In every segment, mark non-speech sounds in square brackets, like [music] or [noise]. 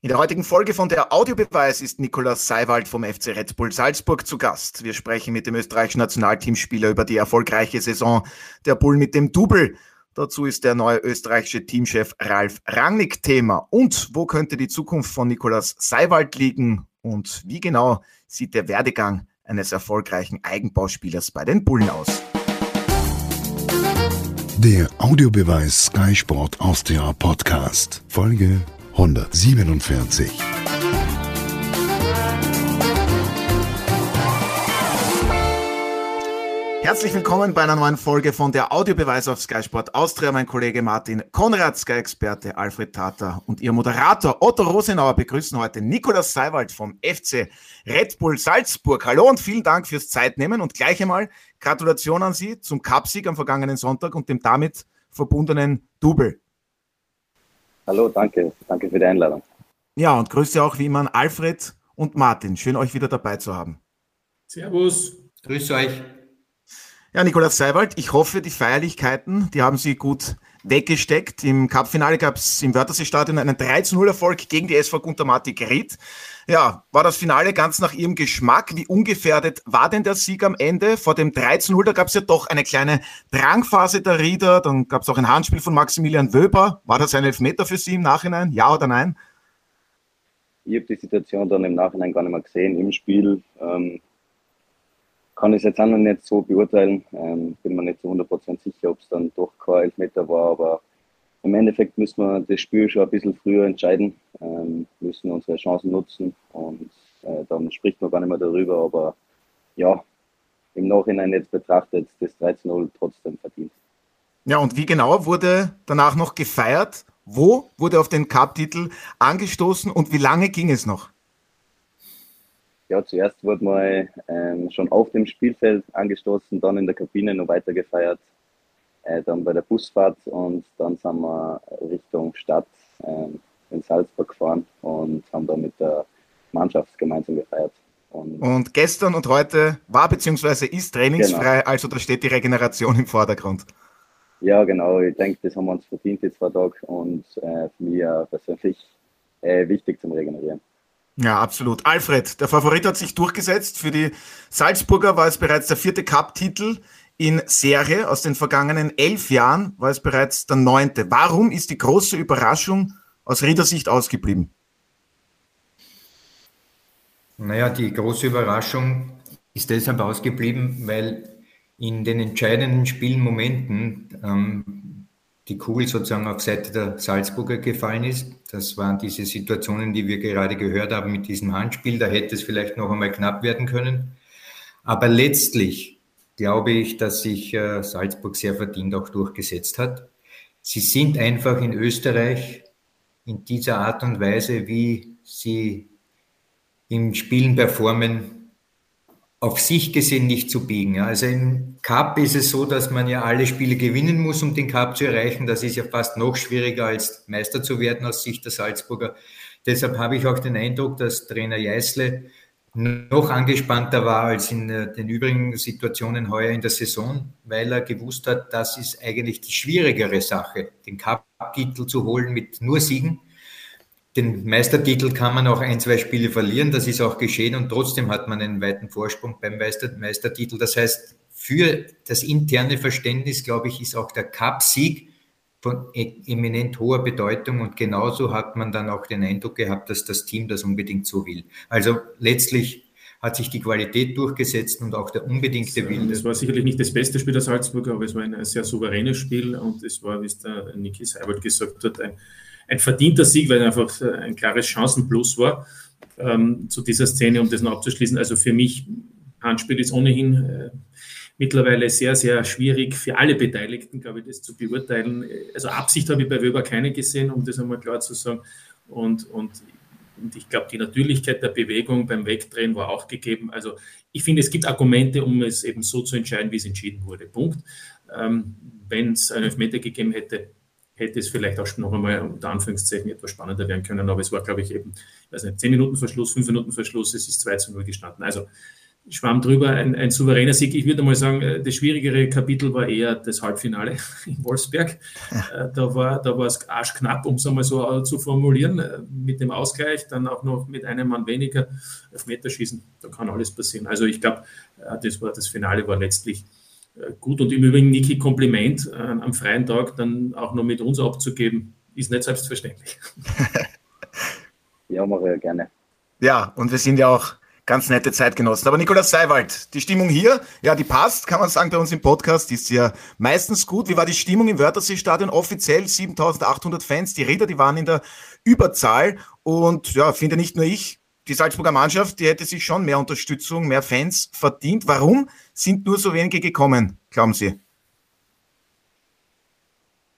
In der heutigen Folge von der Audiobeweis ist Nikolaus Seiwald vom FC Red Bull Salzburg zu Gast. Wir sprechen mit dem österreichischen Nationalteamspieler über die erfolgreiche Saison der Bull mit dem Double. Dazu ist der neue österreichische Teamchef Ralf Rangnick Thema. Und wo könnte die Zukunft von Nikolaus Seiwald liegen? Und wie genau sieht der Werdegang eines erfolgreichen Eigenbauspielers bei den Bullen aus? Der Audiobeweis Sky Sport Austria Podcast, Folge 147. Herzlich willkommen bei einer neuen Folge von der Audiobeweis auf Sky Sport Austria. Mein Kollege Martin Konrad, Sky-Experte Alfred Tata und Ihr Moderator Otto Rosenauer begrüßen heute Nikolaus Seiwald vom FC Red Bull Salzburg. Hallo und vielen Dank fürs Zeitnehmen und gleich einmal Gratulation an Sie zum Cupsieg am vergangenen Sonntag und dem damit verbundenen Double. Hallo, danke. Danke für die Einladung. Ja, und Grüße auch wie immer an Alfred und Martin. Schön, euch wieder dabei zu haben. Servus. Grüß euch. Ja, Nikolaus Seiwald, ich hoffe, die Feierlichkeiten, die haben Sie gut weggesteckt. Im Cup-Finale gab es im Wörthersee-Stadion einen 3-0-Erfolg gegen die SV Guntermati Grit. Ja, war das Finale ganz nach Ihrem Geschmack? Wie ungefährdet war denn der Sieg am Ende? Vor dem 13-0, da gab es ja doch eine kleine Drangphase der Rieder. Dann gab es auch ein Handspiel von Maximilian Wöber. War das ein Elfmeter für Sie im Nachhinein? Ja oder nein? Ich habe die Situation dann im Nachhinein gar nicht mehr gesehen im Spiel. Ähm, kann ich es jetzt auch noch nicht so beurteilen. Ähm, bin mir nicht zu 100% sicher, ob es dann doch kein Elfmeter war, aber im Endeffekt müssen wir das Spiel schon ein bisschen früher entscheiden, ähm, müssen unsere Chancen nutzen und äh, dann spricht man gar nicht mehr darüber, aber ja, im Nachhinein jetzt betrachtet, das 13-0 trotzdem verdient. Ja, und wie genau wurde danach noch gefeiert? Wo wurde auf den Cup-Titel angestoßen und wie lange ging es noch? ja, zuerst wurde mal ähm, schon auf dem Spielfeld angestoßen, dann in der Kabine noch weiter gefeiert, äh, dann bei der Busfahrt und dann sind wir Richtung Stadt ähm, in Salzburg gefahren und haben da mit der Mannschaft gemeinsam gefeiert. Und, und gestern und heute war bzw. ist trainingsfrei, genau. also da steht die Regeneration im Vordergrund. Ja, genau. Ich denke, das haben wir uns verdient, die zwei Tage und äh, für mich äh, persönlich äh, wichtig zum Regenerieren. Ja, absolut. Alfred, der Favorit hat sich durchgesetzt. Für die Salzburger war es bereits der vierte Cup-Titel in Serie. Aus den vergangenen elf Jahren war es bereits der neunte. Warum ist die große Überraschung aus Riedersicht ausgeblieben? Naja, die große Überraschung ist deshalb ausgeblieben, weil in den entscheidenden Spielmomenten ähm, die Kugel sozusagen auf Seite der Salzburger gefallen ist. Das waren diese Situationen, die wir gerade gehört haben mit diesem Handspiel. Da hätte es vielleicht noch einmal knapp werden können. Aber letztlich glaube ich, dass sich äh, Salzburg sehr verdient auch durchgesetzt hat. Sie sind einfach in Österreich in dieser Art und Weise, wie sie im Spielen performen, auf sich gesehen nicht zu biegen. Also im Cup ist es so, dass man ja alle Spiele gewinnen muss, um den Cup zu erreichen. Das ist ja fast noch schwieriger als Meister zu werden aus Sicht der Salzburger. Deshalb habe ich auch den Eindruck, dass Trainer Jeißle noch angespannter war als in äh, den übrigen Situationen heuer in der Saison, weil er gewusst hat, das ist eigentlich die schwierigere Sache, den Cup-Titel zu holen mit nur Siegen den Meistertitel kann man auch ein, zwei Spiele verlieren, das ist auch geschehen und trotzdem hat man einen weiten Vorsprung beim Meister, Meistertitel. Das heißt, für das interne Verständnis, glaube ich, ist auch der Cup-Sieg von e-, eminent hoher Bedeutung und genauso hat man dann auch den Eindruck gehabt, dass das Team das unbedingt so will. Also letztlich hat sich die Qualität durchgesetzt und auch der unbedingte Wille. Das war sicherlich nicht das beste Spiel der Salzburger, aber es war ein sehr souveränes Spiel und es war, wie es der Niki Seibert gesagt hat, ein ein verdienter Sieg, weil einfach äh, ein klares Chancenplus war ähm, zu dieser Szene, um das noch abzuschließen. Also für mich, Handspiel ist ohnehin äh, mittlerweile sehr, sehr schwierig für alle Beteiligten, glaube ich, das zu beurteilen. Also Absicht habe ich bei Weber keine gesehen, um das einmal klar zu sagen. Und, und, und ich glaube, die Natürlichkeit der Bewegung beim Wegdrehen war auch gegeben. Also ich finde, es gibt Argumente, um es eben so zu entscheiden, wie es entschieden wurde. Punkt. Ähm, Wenn es einen Elfmeter gegeben hätte, hätte es vielleicht auch noch einmal unter Anführungszeichen etwas spannender werden können. Aber es war, glaube ich, eben, ich weiß nicht, 10 Minuten Verschluss, 5 Minuten Verschluss, es ist 2 zu 0 gestanden. Also schwamm drüber, ein, ein souveräner Sieg. Ich würde mal sagen, äh, das schwierigere Kapitel war eher das Halbfinale [laughs] in Wolfsberg. Äh, da war, da war es arschknapp, um es einmal so zu formulieren, äh, mit dem Ausgleich, dann auch noch mit einem Mann weniger Elfmeterschießen. Da kann alles passieren. Also ich glaube, das war das Finale war letztlich gut. Und im Übrigen, Niki, Kompliment am freien Tag dann auch noch mit uns abzugeben, ist nicht selbstverständlich. [laughs] Ja, mache ich gerne. Ja, und wir sind ja auch ganz nette Zeitgenossen. Aber Nikolaus Seiwald, die Stimmung hier, ja, die passt, kann man sagen, bei uns im Podcast, ist ja meistens gut. Wie war die Stimmung im Wörthersee-Stadion? Offiziell 7800 Fans, die Räder, die waren in der Überzahl und ja, finde nicht nur ich, die Salzburger Mannschaft, die hätte sich schon mehr Unterstützung, mehr Fans verdient. Warum sind nur so wenige gekommen, glauben Sie?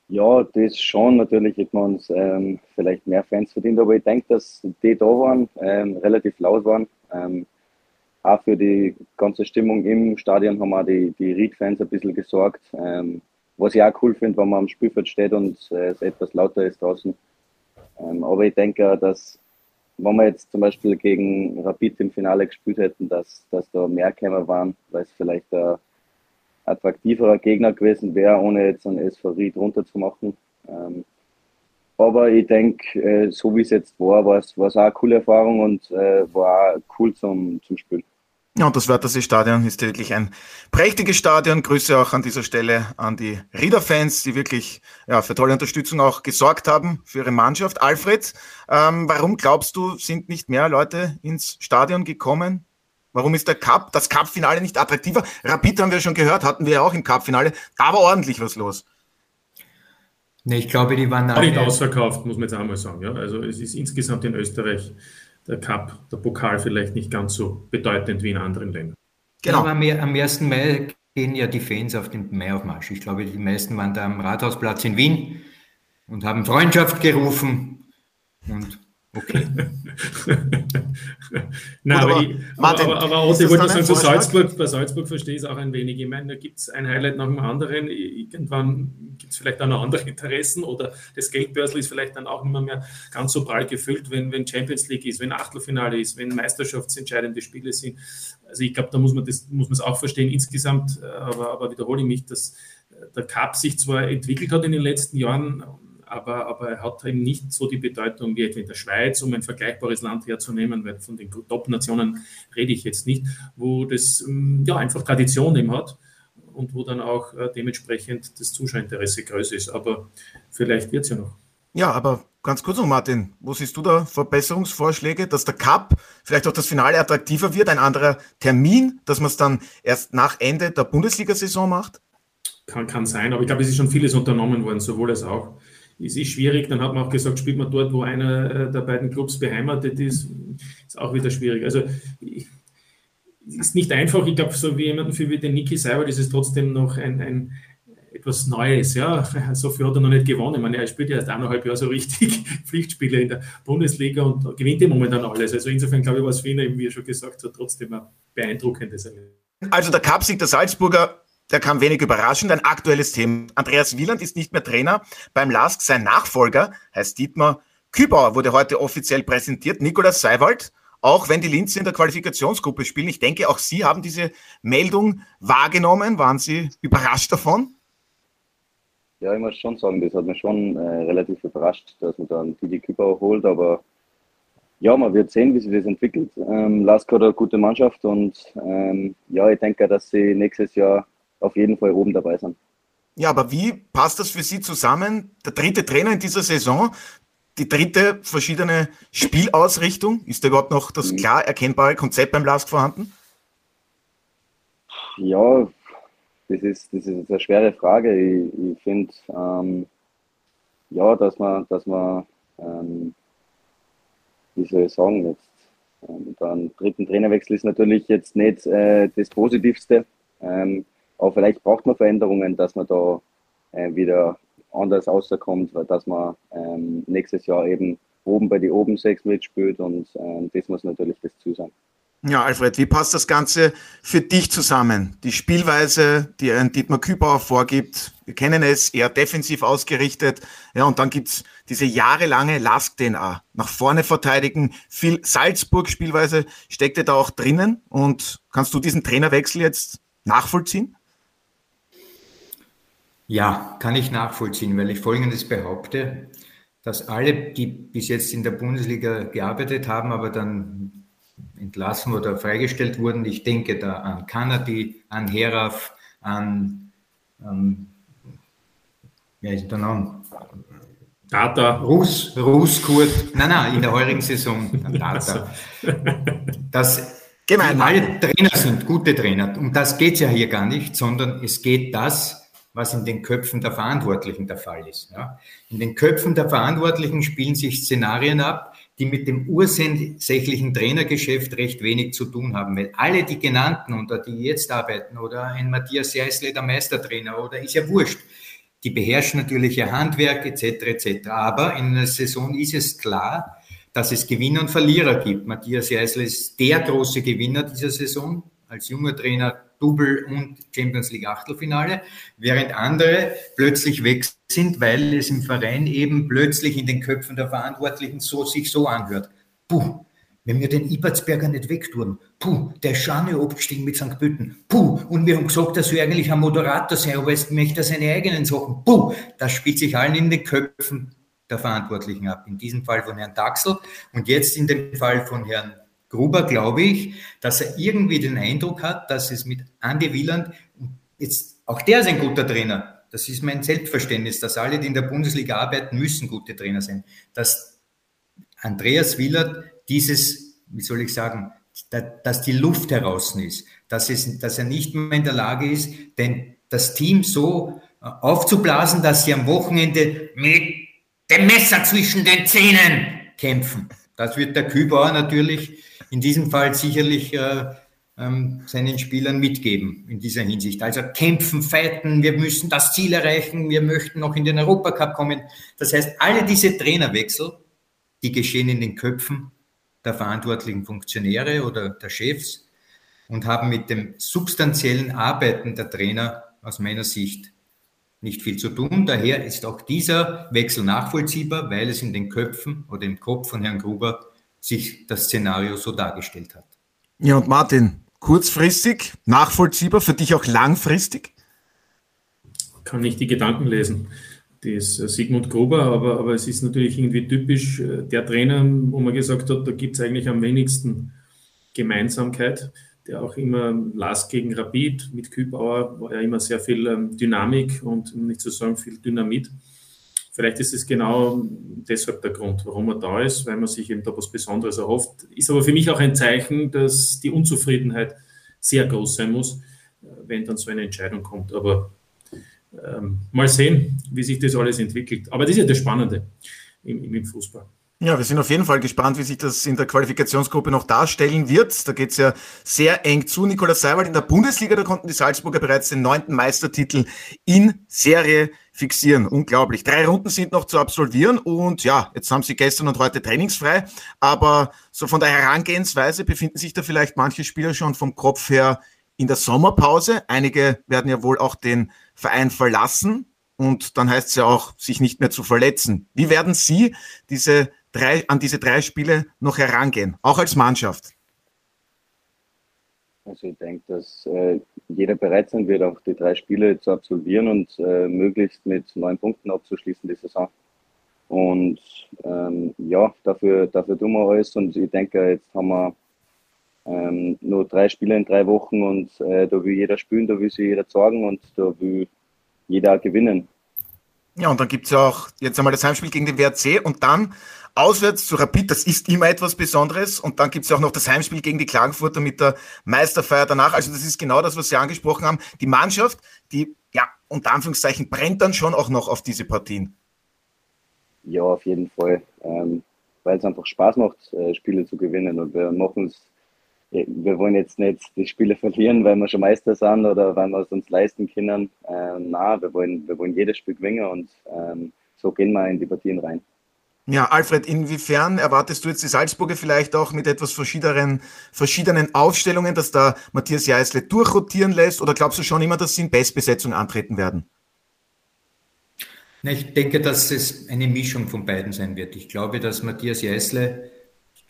Ja, das schon. Natürlich hätten wir uns ähm, vielleicht mehr Fans verdient, aber ich denke, dass die da waren, ähm, relativ laut waren. Ähm, auch für die ganze Stimmung im Stadion haben auch die, die Ried-Fans ein bisschen gesorgt. Ähm, was ich auch cool finde, wenn man am Spielfeld steht und äh, es etwas lauter ist draußen. Ähm, aber ich denke, dass wenn wir jetzt zum Beispiel gegen Rapid im Finale gespielt hätten, dass, dass da mehr Kämmer waren, weil es vielleicht ein attraktiverer Gegner gewesen wäre, ohne jetzt einen SV Ried runterzumachen. Ähm, aber ich denke, äh, so wie es jetzt war, war es auch eine coole Erfahrung und äh, war auch cool zum, zum Spielen. Ja, und das Wörthersee-Stadion ist wirklich ein prächtiges Stadion. Grüße auch an dieser Stelle an die Rieder-Fans, die wirklich ja, für tolle Unterstützung auch gesorgt haben für ihre Mannschaft. Alfred, ähm, warum glaubst du, sind nicht mehr Leute ins Stadion gekommen? Warum ist der Cup, das Cup-Finale nicht attraktiver? Rapid haben wir schon gehört, hatten wir ja auch im Cup-Finale. Da war ordentlich was los. Ne, ich glaube, die waren alle... Nicht ausverkauft, muss man jetzt einmal sagen. Ja? Also es ist insgesamt in Österreich der Cup, der Pokal vielleicht nicht ganz so bedeutend wie in anderen Ländern. Genau. Aber am 1. Mai gehen ja die Fans auf den Maiaufmarsch. Ich glaube, die meisten waren da am Rathausplatz in Wien und haben Freundschaft gerufen und Okay. [laughs] Nein, aber, aber, ich, Martin, aber, aber, aber ich wollte sagen, zu Salzburg, bei Salzburg verstehe ich es auch ein wenig. Ich meine, da gibt es ein Highlight nach dem anderen. Irgendwann gibt es vielleicht auch noch andere Interessen oder das Geldbörsel ist vielleicht dann auch nicht mehr, mehr ganz so prall gefüllt, wenn, wenn Champions League ist, wenn Achtelfinale ist, wenn meisterschaftsentscheidende Spiele sind. Also ich glaube, da muss man das muss man es auch verstehen insgesamt, aber, aber wiederhole ich mich, dass der Cup sich zwar entwickelt hat in den letzten Jahren, aber, aber er hat eben nicht so die Bedeutung wie etwa in der Schweiz, um ein vergleichbares Land herzunehmen, weil von den Top-Nationen rede ich jetzt nicht, wo das ähm, ja einfach Tradition eben hat und wo dann auch äh, dementsprechend das Zuschauerinteresse größer ist. Aber vielleicht wird es ja noch. Ja, aber ganz kurz noch, Martin, wo siehst du da Verbesserungsvorschläge, dass der Cup vielleicht auch das Finale attraktiver wird, ein anderer Termin, dass man es dann erst nach Ende der Bundesliga-Saison macht? Kann, kann sein, aber ich glaube, es ist schon vieles unternommen worden, sowohl als auch es ist schwierig. Dann hat man auch gesagt, spielt man dort, wo einer äh, der beiden Clubs beheimatet ist, ist auch wieder schwierig. Also ist nicht einfach. Ich glaube, so wie jemanden wie den Niki Seibert ist es trotzdem noch ein, ein etwas Neues. Ja, [laughs] so viel hat er noch nicht gewonnen. Ich meine, er spielt ja erst eineinhalb Jahre so richtig [laughs] Pflichtspiele in der Bundesliga und gewinnt im Moment dann alles. Also insofern glaube ich, was Wiener, wie er schon gesagt hat, trotzdem ein beeindruckendes Erlebnis. Also der Cup-Sieg der Salzburger der kam wenig überraschend. Ein aktuelles Thema. Andreas Wieland ist nicht mehr Trainer beim LASK. Sein Nachfolger heißt Dietmar Kübauer, wurde heute offiziell präsentiert. Nikolaus Seiwald, auch wenn die Linz in der Qualifikationsgruppe spielen. Ich denke, auch Sie haben diese Meldung wahrgenommen. Waren Sie überrascht davon? Ja, ich muss schon sagen, das hat mich schon äh, relativ überrascht, dass man dann Didi Kübauer holt. Aber ja, man wird sehen, wie sich das entwickelt. Ähm, Lask hat eine gute Mannschaft und ähm, ja, ich denke, dass sie nächstes Jahr auf jeden Fall oben dabei sind. Ja, aber wie passt das für Sie zusammen? Der dritte Trainer in dieser Saison, die dritte verschiedene Spielausrichtung. Ist da überhaupt noch das mhm. klar erkennbare Konzept beim LASK vorhanden? Ja, das ist, das ist eine schwere Frage. Ich, ich finde, ähm, ja, dass man, dass man ähm, wie soll ich sagen, jetzt, ähm, dann dritten Trainerwechsel ist natürlich jetzt nicht äh, das Positivste. Ähm, aber vielleicht braucht man Veränderungen, dass man da äh, wieder anders rauskommt, dass man ähm, nächstes Jahr eben oben bei die oben sechs mitspielt und ähm, das muss natürlich das zu sein. Ja, Alfred, wie passt das Ganze für dich zusammen? Die Spielweise, die ein Dietmar Kübauer vorgibt, wir kennen es, eher defensiv ausgerichtet. Ja, und dann gibt's diese jahrelange Lask-DNA. Nach vorne verteidigen, viel Salzburg-Spielweise steckte da auch drinnen. Und kannst du diesen Trainerwechsel jetzt nachvollziehen? Ja, kann ich nachvollziehen, weil ich Folgendes behaupte, dass alle, die bis jetzt in der Bundesliga gearbeitet haben, aber dann entlassen oder freigestellt wurden. Ich denke da an Kanadi, an Heraf, an, ähm, ja, ist der Name? Data. Rus, Ruskurt. Nein, nein, in der heurigen Saison. Data. Das Gemein. alle Trainer sind gute Trainer. Um das geht es ja hier gar nicht, sondern es geht das, was in den Köpfen der Verantwortlichen der Fall ist. Ja. In den Köpfen der Verantwortlichen spielen sich Szenarien ab, die mit dem ursächlichen Trainergeschäft recht wenig zu tun haben, weil alle die genannten oder die jetzt arbeiten oder ein Matthias Jeißle, der Meistertrainer oder ist ja wurscht, die beherrschen natürlich ihr Handwerk etc. etc. Aber in einer Saison ist es klar, dass es Gewinner und Verlierer gibt. Matthias Jeißle ist der große Gewinner dieser Saison als junger Trainer Double und Champions League Achtelfinale, während andere plötzlich weg sind, weil es im Verein eben plötzlich in den Köpfen der Verantwortlichen so sich so anhört. Puh, wenn wir den Ibertsberger nicht wegtun, puh, der ist schon abgestiegen mit St. Pölten, puh, und wir haben gesagt, dass wir eigentlich ein Moderator sein, aber jetzt möchte seine eigenen Sachen, puh, das spielt sich allen in den Köpfen der Verantwortlichen ab. In diesem Fall von Herrn Daxel und jetzt in dem Fall von Herrn Gruber glaube ich, dass er irgendwie den Eindruck hat, dass es mit Andy Wieland, jetzt, auch der ist ein guter Trainer, das ist mein Selbstverständnis, dass alle, die in der Bundesliga arbeiten, müssen gute Trainer sein, dass Andreas Wieland dieses, wie soll ich sagen, dass die Luft heraus ist, dass, es, dass er nicht mehr in der Lage ist, denn das Team so äh, aufzublasen, dass sie am Wochenende mit dem Messer zwischen den Zähnen kämpfen. Das wird der Kübauer natürlich in diesem Fall sicherlich äh, ähm, seinen Spielern mitgeben in dieser Hinsicht. Also kämpfen, fighten, wir müssen das Ziel erreichen, wir möchten noch in den Europacup kommen. Das heißt, alle diese Trainerwechsel, die geschehen in den Köpfen der verantwortlichen Funktionäre oder der Chefs und haben mit dem substanziellen Arbeiten der Trainer aus meiner Sicht nicht viel zu tun. Daher ist auch dieser Wechsel nachvollziehbar, weil es in den Köpfen oder im Kopf von Herrn Gruber sich das Szenario so dargestellt hat. Ja, und Martin, kurzfristig, nachvollziehbar, für dich auch langfristig? Kann nicht die Gedanken lesen. Das ist äh, Sigmund Gruber, aber, aber es ist natürlich irgendwie typisch äh, der Trainer, wo man gesagt hat, da gibt es eigentlich am wenigsten Gemeinsamkeit, der auch immer las gegen Rapid mit Kübauer war ja immer sehr viel ähm, Dynamik und nicht zu sagen viel Dynamit. Vielleicht ist es genau deshalb der Grund, warum er da ist, weil man sich eben da was Besonderes erhofft. Ist aber für mich auch ein Zeichen, dass die Unzufriedenheit sehr groß sein muss, wenn dann so eine Entscheidung kommt. Aber ähm, mal sehen, wie sich das alles entwickelt. Aber das ist ja das Spannende im, im Fußball. Ja, wir sind auf jeden Fall gespannt, wie sich das in der Qualifikationsgruppe noch darstellen wird. Da geht es ja sehr eng zu. Nikolaus Seiwald in der Bundesliga, da konnten die Salzburger bereits den neunten Meistertitel in Serie fixieren. Unglaublich. Drei Runden sind noch zu absolvieren und ja, jetzt haben sie gestern und heute trainingsfrei. Aber so von der Herangehensweise befinden sich da vielleicht manche Spieler schon vom Kopf her in der Sommerpause. Einige werden ja wohl auch den Verein verlassen. Und dann heißt es ja auch, sich nicht mehr zu verletzen. Wie werden Sie diese drei, an diese drei Spiele noch herangehen, auch als Mannschaft? Also ich denke, dass äh, jeder bereit sein wird, auch die drei Spiele zu absolvieren und äh, möglichst mit neun Punkten abzuschließen die Saison. Und ähm, ja, dafür, dafür tun wir alles und ich denke, jetzt haben wir ähm, nur drei Spiele in drei Wochen und äh, da will jeder spielen, da will sich jeder sorgen und da will jeder gewinnen. Ja, und dann gibt es ja auch jetzt einmal das Heimspiel gegen den WRC und dann auswärts zu Rapid, das ist immer etwas Besonderes. Und dann gibt es ja auch noch das Heimspiel gegen die Klagenfurter mit der Meisterfeier danach. Also das ist genau das, was Sie angesprochen haben. Die Mannschaft, die, ja, unter Anführungszeichen, brennt dann schon auch noch auf diese Partien. Ja, auf jeden Fall. Ähm, weil es einfach Spaß macht, äh, Spiele zu gewinnen. Und wir machen es wir wollen jetzt nicht die Spiele verlieren, weil wir schon Meister sind oder weil wir es uns leisten können. Ähm, na, wir wollen, wir wollen jedes Spiel gewinnen und ähm, so gehen wir in die Partien rein. Ja, Alfred, inwiefern erwartest du jetzt die Salzburger vielleicht auch mit etwas verschiedenen, verschiedenen Aufstellungen, dass da Matthias Jeißle durchrotieren lässt? Oder glaubst du schon immer, dass sie in Bestbesetzung antreten werden? Ich denke, dass es eine Mischung von beiden sein wird. Ich glaube, dass Matthias Jeißle,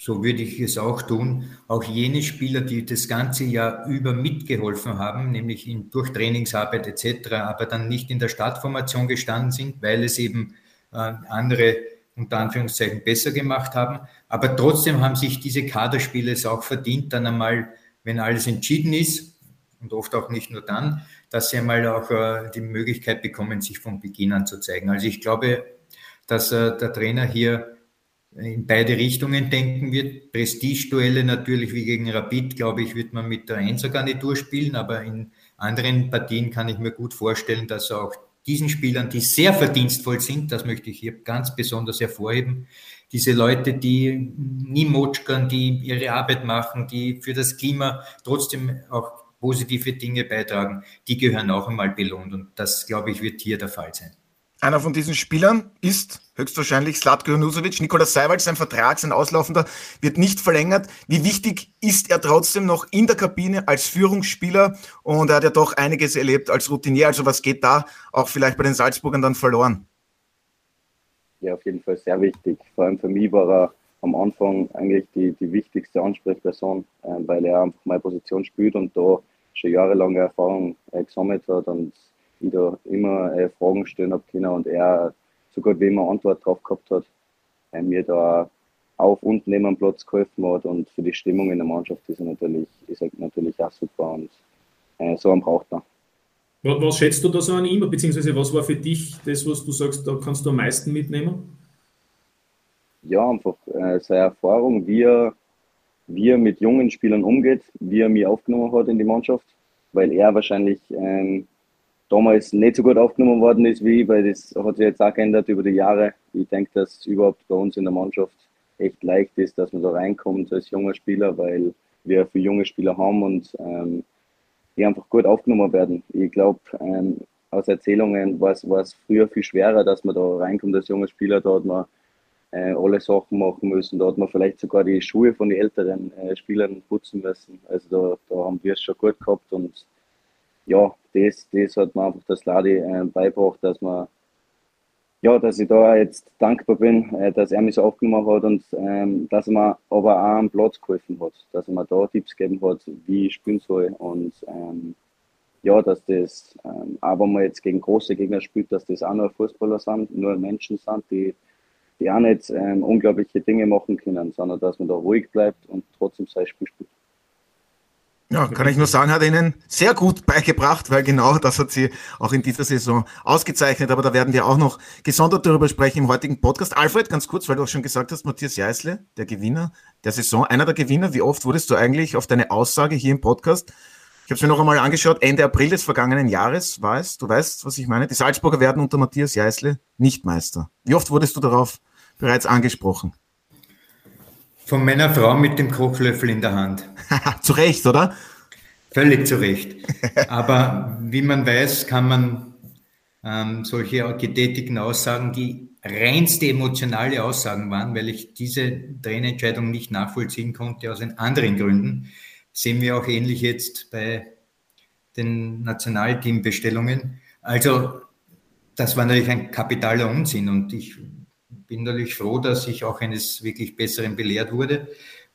so würde ich es auch tun, auch jene Spieler, die das ganze Jahr über mitgeholfen haben, nämlich in, durch Trainingsarbeit etc., aber dann nicht in der Startformation gestanden sind, weil es eben äh, andere unter Anführungszeichen besser gemacht haben. Aber trotzdem haben sich diese Kaderspiele es auch verdient, dann einmal, wenn alles entschieden ist, und oft auch nicht nur dann, dass sie einmal auch äh, die Möglichkeit bekommen, sich von Beginn an zu zeigen. Also ich glaube, dass äh, der Trainer hier in beide Richtungen denken wird. Prestigeduelle natürlich wie gegen Rapid, glaube ich, wird man mit der Einser-Garnitur spielen, aber in anderen Partien kann ich mir gut vorstellen, dass auch diesen Spielern, die sehr verdienstvoll sind, das möchte ich hier ganz besonders hervorheben, diese Leute, die nie motschkern, die ihre Arbeit machen, die für das Klima trotzdem auch positive Dinge beitragen, die gehören auch einmal belohnt. Und das, glaube ich, wird hier der Fall sein. Einer von diesen Spielern ist höchstwahrscheinlich Slatko Junusovic. Nikolas Seiwald, sein Vertrag, sein Auslaufender, wird nicht verlängert. Wie wichtig ist er trotzdem noch in der Kabine als Führungsspieler? Und er hat ja doch einiges erlebt als Routinier. Also was geht da auch vielleicht bei den Salzburgern dann verloren? Ja, auf jeden Fall sehr wichtig. Vor allem für mich war er am Anfang eigentlich die, die wichtigste Ansprechperson, äh, weil er einfach meine Position spielt und da schon jahrelange Erfahrung äh, gesammelt hat und ich da immer äh, Fragen stellen habe können und er sogar wie immer Antwort drauf gehabt hat, äh, mir da auf und neben dem Platz geholfen hat und für die Stimmung in der Mannschaft ist er natürlich, ist er natürlich auch super und äh, so einen braucht man. Was, was schätzt du da so an ihm, beziehungsweise was war für dich das, was du sagst, da kannst du am meisten mitnehmen? Ja, einfach äh, seine Erfahrung, wie er, wie er mit jungen Spielern umgeht, wie er mich aufgenommen hat in die Mannschaft, weil er wahrscheinlich ähm, damals nicht so gut aufgenommen worden ist wie ich, weil das hat sich jetzt auch geändert über die Jahre. Ich denke, dass es überhaupt bei uns in der Mannschaft echt leicht ist, dass man da reinkommt als junger Spieler, weil wir viele junge Spieler haben und ähm, die einfach gut aufgenommen werden. Ich glaube, ähm, aus Erzählungen war es früher viel schwerer, dass man da reinkommt als junger Spieler. Da hat man äh, alle Sachen machen müssen. Da hat man vielleicht sogar die Schuhe von den älteren äh, Spielern putzen müssen. Also da, da haben wir es schon gut gehabt und ja, das, das hat man einfach das Ladi äh, beibracht, dass man ja, dass ich da jetzt dankbar bin, äh, dass er mich so aufgenommen hat und ähm, dass er mir aber auch am Platz geholfen hat, dass er mir da Tipps gegeben hat, wie ich spielen soll und ähm, ja, dass das, ähm, auch wenn man jetzt gegen große Gegner spielt, dass das auch nur Fußballer sind, nur Menschen sind, die, die auch nicht ähm, unglaubliche Dinge machen können, sondern dass man da ruhig bleibt und trotzdem sein Spiel spielt. Ja, kann ich nur [laughs] sagen, hat Ihnen sehr gut beigebracht, weil genau das hat sie auch in dieser Saison ausgezeichnet. Aber da werden wir auch noch gesondert darüber sprechen im heutigen Podcast. Alfred, ganz kurz, weil du auch schon gesagt hast, Matthias Jeißle, der Gewinner der Saison, einer der Gewinner. Wie oft wurdest du eigentlich auf deine Aussage hier im Podcast? Ich habe es mir noch einmal angeschaut. Ende April des vergangenen Jahres war es. Du weißt, was ich meine. Die Salzburger werden unter Matthias Jeißle nicht Meister. Wie oft wurdest du darauf bereits angesprochen? Von meiner Frau mit dem Kochlöffel in der Hand. [laughs] zu Recht, oder? Völlig zu Recht. Aber wie man weiß, kann man ähm, solche getätigten Aussagen, die reinste emotionale Aussagen waren, weil ich diese Trainerentscheidung nicht nachvollziehen konnte, aus anderen Gründen, sehen wir auch ähnlich jetzt bei den Nationalteambestellungen. Also das war natürlich ein kapitaler Unsinn und ich bin natürlich froh, dass ich auch eines wirklich Besseren belehrt wurde.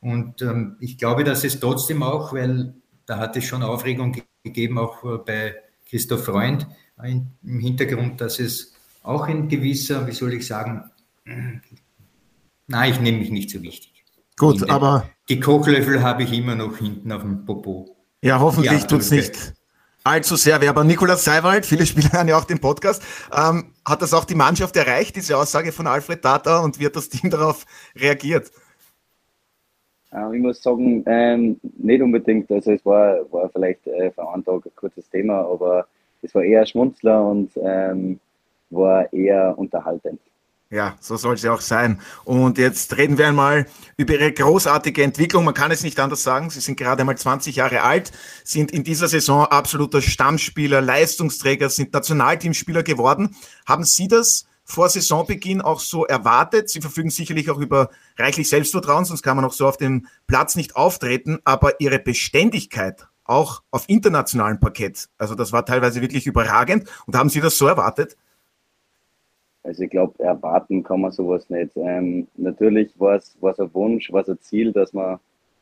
Und ähm, ich glaube, dass es trotzdem auch, weil da hat es schon Aufregung gegeben, auch äh, bei Christoph Freund im Hintergrund, dass es auch ein gewisser, wie soll ich sagen, [clears throat] nein, ich nehme mich nicht so wichtig. Gut, aber. Die Kochlöffel habe ich immer noch hinten auf dem Popo. Ja, hoffentlich tut es nicht allzu sehr weh. Aber Nikolaus Seiwald, viele Spieler hören ja auch den Podcast, ähm, hat das auch die Mannschaft erreicht, diese Aussage von Alfred Tata, und wie hat das Team darauf reagiert? Ich muss sagen, ähm, nicht unbedingt. Also es war, war vielleicht äh, für einen Tag ein kurzes Thema, aber es war eher Schmunzler und ähm, war eher unterhaltend. Ja, so soll es ja auch sein. Und jetzt reden wir einmal über Ihre großartige Entwicklung. Man kann es nicht anders sagen. Sie sind gerade einmal 20 Jahre alt, sind in dieser Saison absoluter Stammspieler, Leistungsträger, sind Nationalteamspieler geworden. Haben Sie das vor Saisonbeginn auch so erwartet? Sie verfügen sicherlich auch über reichlich Selbstvertrauen, sonst kann man auch so auf dem Platz nicht auftreten, aber Ihre Beständigkeit auch auf internationalem Parkett, also das war teilweise wirklich überragend. Und haben Sie das so erwartet? Also ich glaube, erwarten kann man sowas nicht. Ähm, natürlich war es ein Wunsch, war es ein Ziel, dass man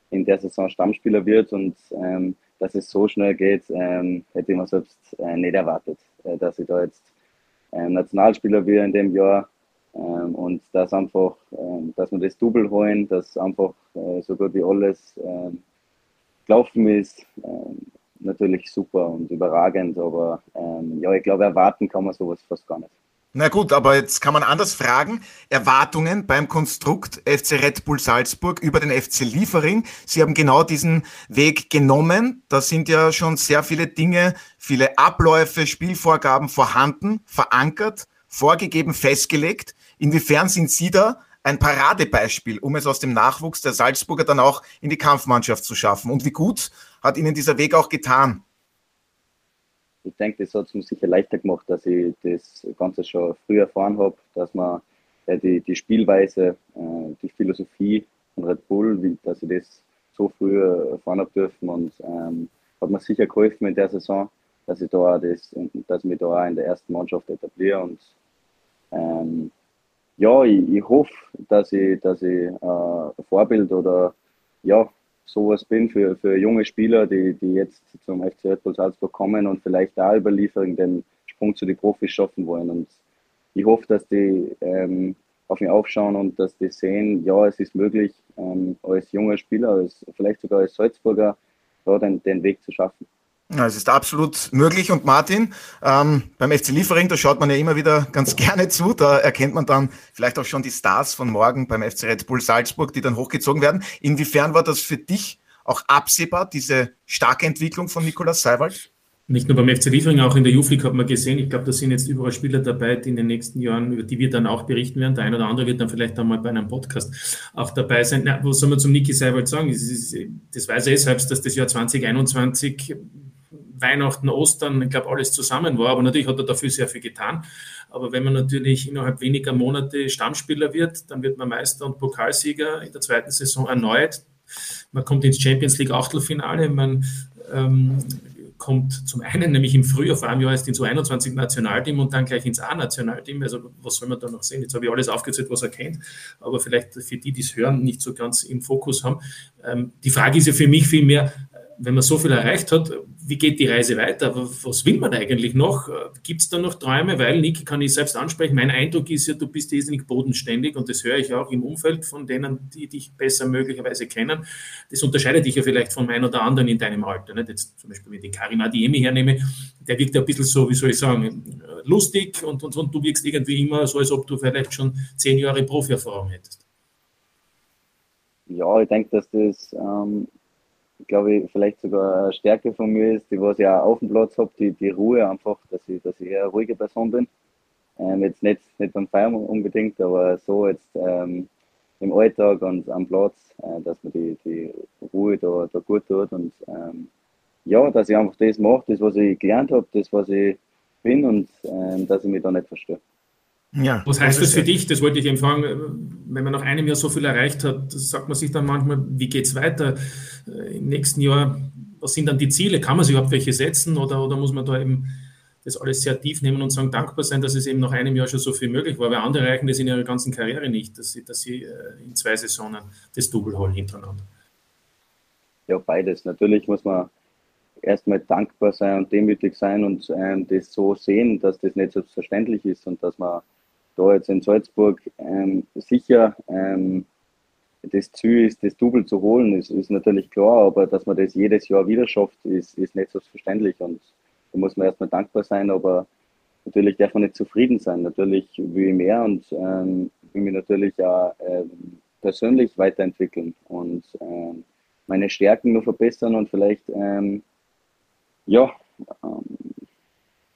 in der Saison Stammspieler wird und ähm, dass es so schnell geht, ähm, hätte ich mir selbst äh, nicht erwartet, äh, dass ich da jetzt Nationalspieler wird in dem Jahr ähm, und dass einfach, ähm, dass wir das Double holen, dass einfach äh, so gut wie alles ähm, gelaufen ist. natürlich super und überragend, aber ja, ich glaube, erwarten kann man sowas fast gar nicht. Na gut, aber jetzt kann man anders fragen. Erwartungen beim Konstrukt FC Red Bull Salzburg über den FC Liefering. Sie haben genau diesen Weg genommen. Da sind ja schon sehr viele Dinge, viele Abläufe, Spielvorgaben vorhanden, verankert, vorgegeben, festgelegt. Inwiefern sind Sie da ein Paradebeispiel, um es aus dem Nachwuchs der Salzburger dann auch in die Kampfmannschaft zu schaffen? Und wie gut hat Ihnen dieser Weg auch getan? Ich denke, das hat es mir sicher leichter gemacht, dass ich das Ganze schon früh erfahren habe, dass man äh, die, die Spielweise, äh, die Philosophie von Red Bull, wie, dass ich das so früh erfahren habe dürfen und ähm, hat mir sicher geholfen in der Saison, dass ich da das, dass ich mich da auch in der ersten Mannschaft etabliere und ähm, ja, ich, ich hoffe, dass ich, dass ich äh, Vorbild oder ja, sowas bin für, für junge Spieler, die, die jetzt zum FC Red Bull Salzburg kommen und vielleicht da überliefern, den Sprung zu den Profis schaffen wollen. Und ich hoffe, dass die ähm, auf mich aufschauen und dass die sehen, ja, es ist möglich, ähm, als junger Spieler, als, vielleicht sogar als Salzburger, da den, den Weg zu schaffen. Ja, es ist absolut möglich. Und Martin, ähm, beim FC Liefering, da schaut man ja immer wieder ganz [laughs] gerne zu. Da erkennt man dann vielleicht auch schon die Stars von morgen beim FC Red Bull Salzburg, die dann hochgezogen werden. Inwiefern war das für dich auch absehbar, diese starke Entwicklung von Nikolaus Seiwald? Nicht nur beim FC Liefering, auch in der Juflik hat man gesehen. Ich glaube, da sind jetzt überall Spieler dabei, die in den nächsten Jahren, über die wir dann auch berichten werden. Der eine oder andere wird dann vielleicht einmal bei einem Podcast auch dabei sein. Na, was soll man zum Niki Seiwald sagen? Das, ist, das weiß er selbst, dass das Jahr 2021 Weihnachten, Ostern, ich glaube, alles zusammen war. Aber natürlich hat er dafür sehr viel getan. Aber wenn man natürlich innerhalb weniger Monate Stammspieler wird, dann wird man Meister und Pokalsieger in der zweiten Saison erneut. Man kommt ins Champions League Achtelfinale. Man ähm, kommt zum einen nämlich im Frühjahr, vor einem Jahr erst ins U21 Nationalteam und dann gleich ins A-Nationalteam. Also was soll man da noch sehen? Jetzt habe ich alles aufgezählt, was er kennt, aber vielleicht für die, die es hören, nicht so ganz im Fokus haben. Ähm, die Frage ist ja für mich vielmehr, wenn man so viel erreicht hat, wie geht die Reise weiter? Was will man eigentlich noch? Gibt es da noch Träume? Weil, Nick, kann ich selbst ansprechen, mein Eindruck ist ja, du bist irrsinnig bodenständig und das höre ich auch im Umfeld von denen, die dich besser möglicherweise kennen. Das unterscheidet dich ja vielleicht von einem oder anderen in deinem Alter. Nicht? Jetzt zum Beispiel, wenn ich den Karim Adiemi hernehme, der wirkt ja ein bisschen so, wie soll ich sagen, lustig und, und, und du wirkst irgendwie immer so, als ob du vielleicht schon zehn Jahre Profi-Erfahrung hättest. Ja, ich denke, dass das ähm glaube ich, vielleicht sogar eine Stärke von mir ist, die was ich auch auf dem Platz habe, die, die Ruhe einfach, dass ich, dass ich eher eine ruhige Person bin. Ähm, jetzt nicht, nicht beim Feiern unbedingt, aber so jetzt ähm, im Alltag und am Platz, äh, dass man die, die Ruhe da, da gut tut und ähm, ja, dass ich einfach das mache, das, was ich gelernt habe, das, was ich bin und ähm, dass ich mich da nicht verstöre. Ja, Was heißt das für dich? Das wollte ich eben fragen. Wenn man nach einem Jahr so viel erreicht hat, sagt man sich dann manchmal, wie geht es weiter äh, im nächsten Jahr? Was sind dann die Ziele? Kann man sich überhaupt welche setzen oder, oder muss man da eben das alles sehr tief nehmen und sagen, dankbar sein, dass es eben nach einem Jahr schon so viel möglich war? Weil andere erreichen das in ihrer ganzen Karriere nicht, dass sie, dass sie äh, in zwei Saisonen das Double holen hintereinander. Ja, beides. Natürlich muss man erstmal dankbar sein und demütig sein und ähm, das so sehen, dass das nicht selbstverständlich ist und dass man da jetzt in Salzburg ähm, sicher ähm, das Ziel ist, das Double zu holen, ist, ist natürlich klar, aber dass man das jedes Jahr wieder schafft, ist, ist nicht selbstverständlich und da muss man erstmal dankbar sein, aber natürlich darf man nicht zufrieden sein. Natürlich will ich mehr und ähm, will mich natürlich auch ähm, persönlich weiterentwickeln und ähm, meine Stärken nur verbessern und vielleicht ähm, ja, ähm,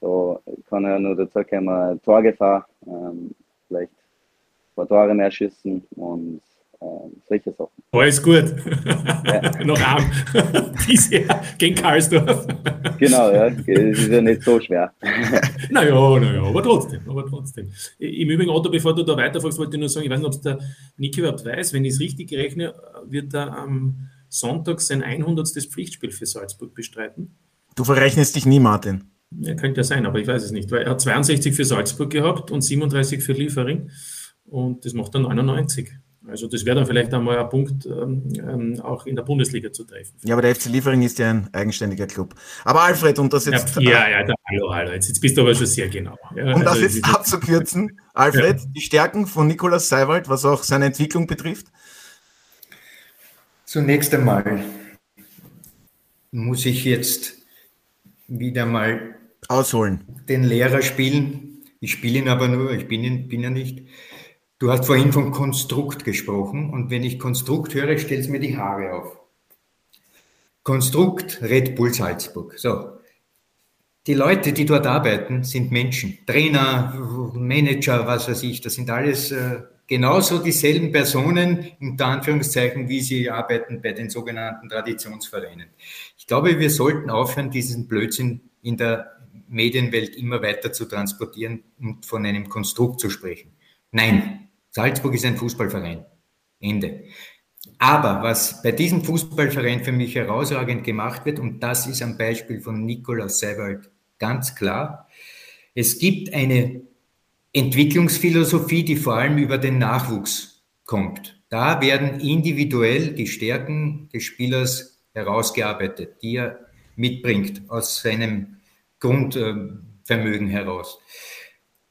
da kann er nur dazu kommen, Torgefahr, ähm, vielleicht ein paar Tore mehr schießen und äh, solche Sachen. Alles gut. Ja. [laughs] Noch arm. [laughs] Dieses Jahr gegen Karlsdorf. genau, ja. Das ist ja nicht so schwer. [laughs] naja, naja, aber trotzdem, aber trotzdem. Im Übrigen, Otto, bevor du da weiterfragst, wollte ich nur sagen, ich weiß nicht, ob es der Niki überhaupt weiß, wenn ich es richtig rechne, wird er am Sonntag sein 100. Pflichtspiel für Salzburg bestreiten. Du verrechnest dich nie, Martin. Ja, könnte ja sein, aber ich weiß es nicht, weil er hat 62 für Salzburg gehabt und 37 für Liefering und das macht er 99. Also das wäre dann vielleicht einmal ein Punkt, ähm, ähm, auch in der Bundesliga zu treffen. Ja, aber der FC Liefering ist ja ein eigenständiger Club. Aber Alfred, und das jetzt... Ja, ja, ja da, hallo, hallo, jetzt, jetzt, bist du aber schon sehr genau. Ja, um also, das jetzt abzukürzen, Alfred, ja. die Stärken von Nikolaus Seiwald, was auch seine Entwicklung betrifft? Zunächst einmal muss ich jetzt wieder mal ausholen. Den Lehrer spielen. Ich spiele ihn aber nur, ich bin, ihn, bin ja nicht. Du hast vorhin von Konstrukt gesprochen und wenn ich Konstrukt höre, stellt es mir die Haare auf. Konstrukt Red Bull Salzburg. So. Die Leute, die dort arbeiten, sind Menschen. Trainer, Manager, was weiß ich, das sind alles äh, genauso dieselben Personen, unter Anführungszeichen, wie sie arbeiten bei den sogenannten Traditionsvereinen. Ich glaube, wir sollten aufhören, diesen Blödsinn in der Medienwelt immer weiter zu transportieren und von einem Konstrukt zu sprechen. Nein, Salzburg ist ein Fußballverein. Ende. Aber was bei diesem Fußballverein für mich herausragend gemacht wird, und das ist am Beispiel von Nikolaus Seiwald ganz klar, es gibt eine Entwicklungsphilosophie, die vor allem über den Nachwuchs kommt. Da werden individuell die Stärken des Spielers herausgearbeitet, die er mitbringt aus seinem Grundvermögen heraus.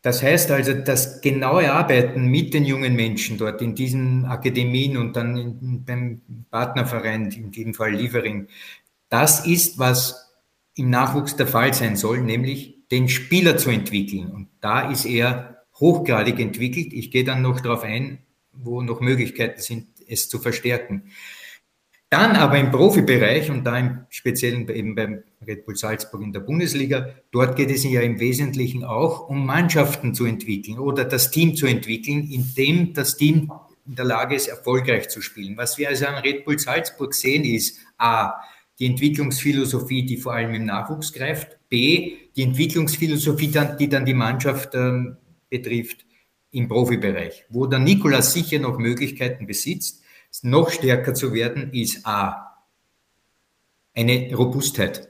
Das heißt also, das genaue Arbeiten mit den jungen Menschen dort in diesen Akademien und dann in, beim Partnerverein, in diesem Fall Liefering, das ist, was im Nachwuchs der Fall sein soll, nämlich den Spieler zu entwickeln. Und da ist er hochgradig entwickelt. Ich gehe dann noch darauf ein, wo noch Möglichkeiten sind, es zu verstärken. Dann aber im Profibereich und da im Speziellen eben beim Red Bull Salzburg in der Bundesliga, dort geht es ja im Wesentlichen auch um Mannschaften zu entwickeln oder das Team zu entwickeln, in dem das Team in der Lage ist, erfolgreich zu spielen. Was wir also an Red Bull Salzburg sehen, ist A, die Entwicklungsphilosophie, die vor allem im Nachwuchs greift, B, die Entwicklungsphilosophie, die dann die Mannschaft ähm, betrifft im Profibereich. Wo der Nikolas sicher noch Möglichkeiten besitzt, noch stärker zu werden, ist A, eine Robustheit.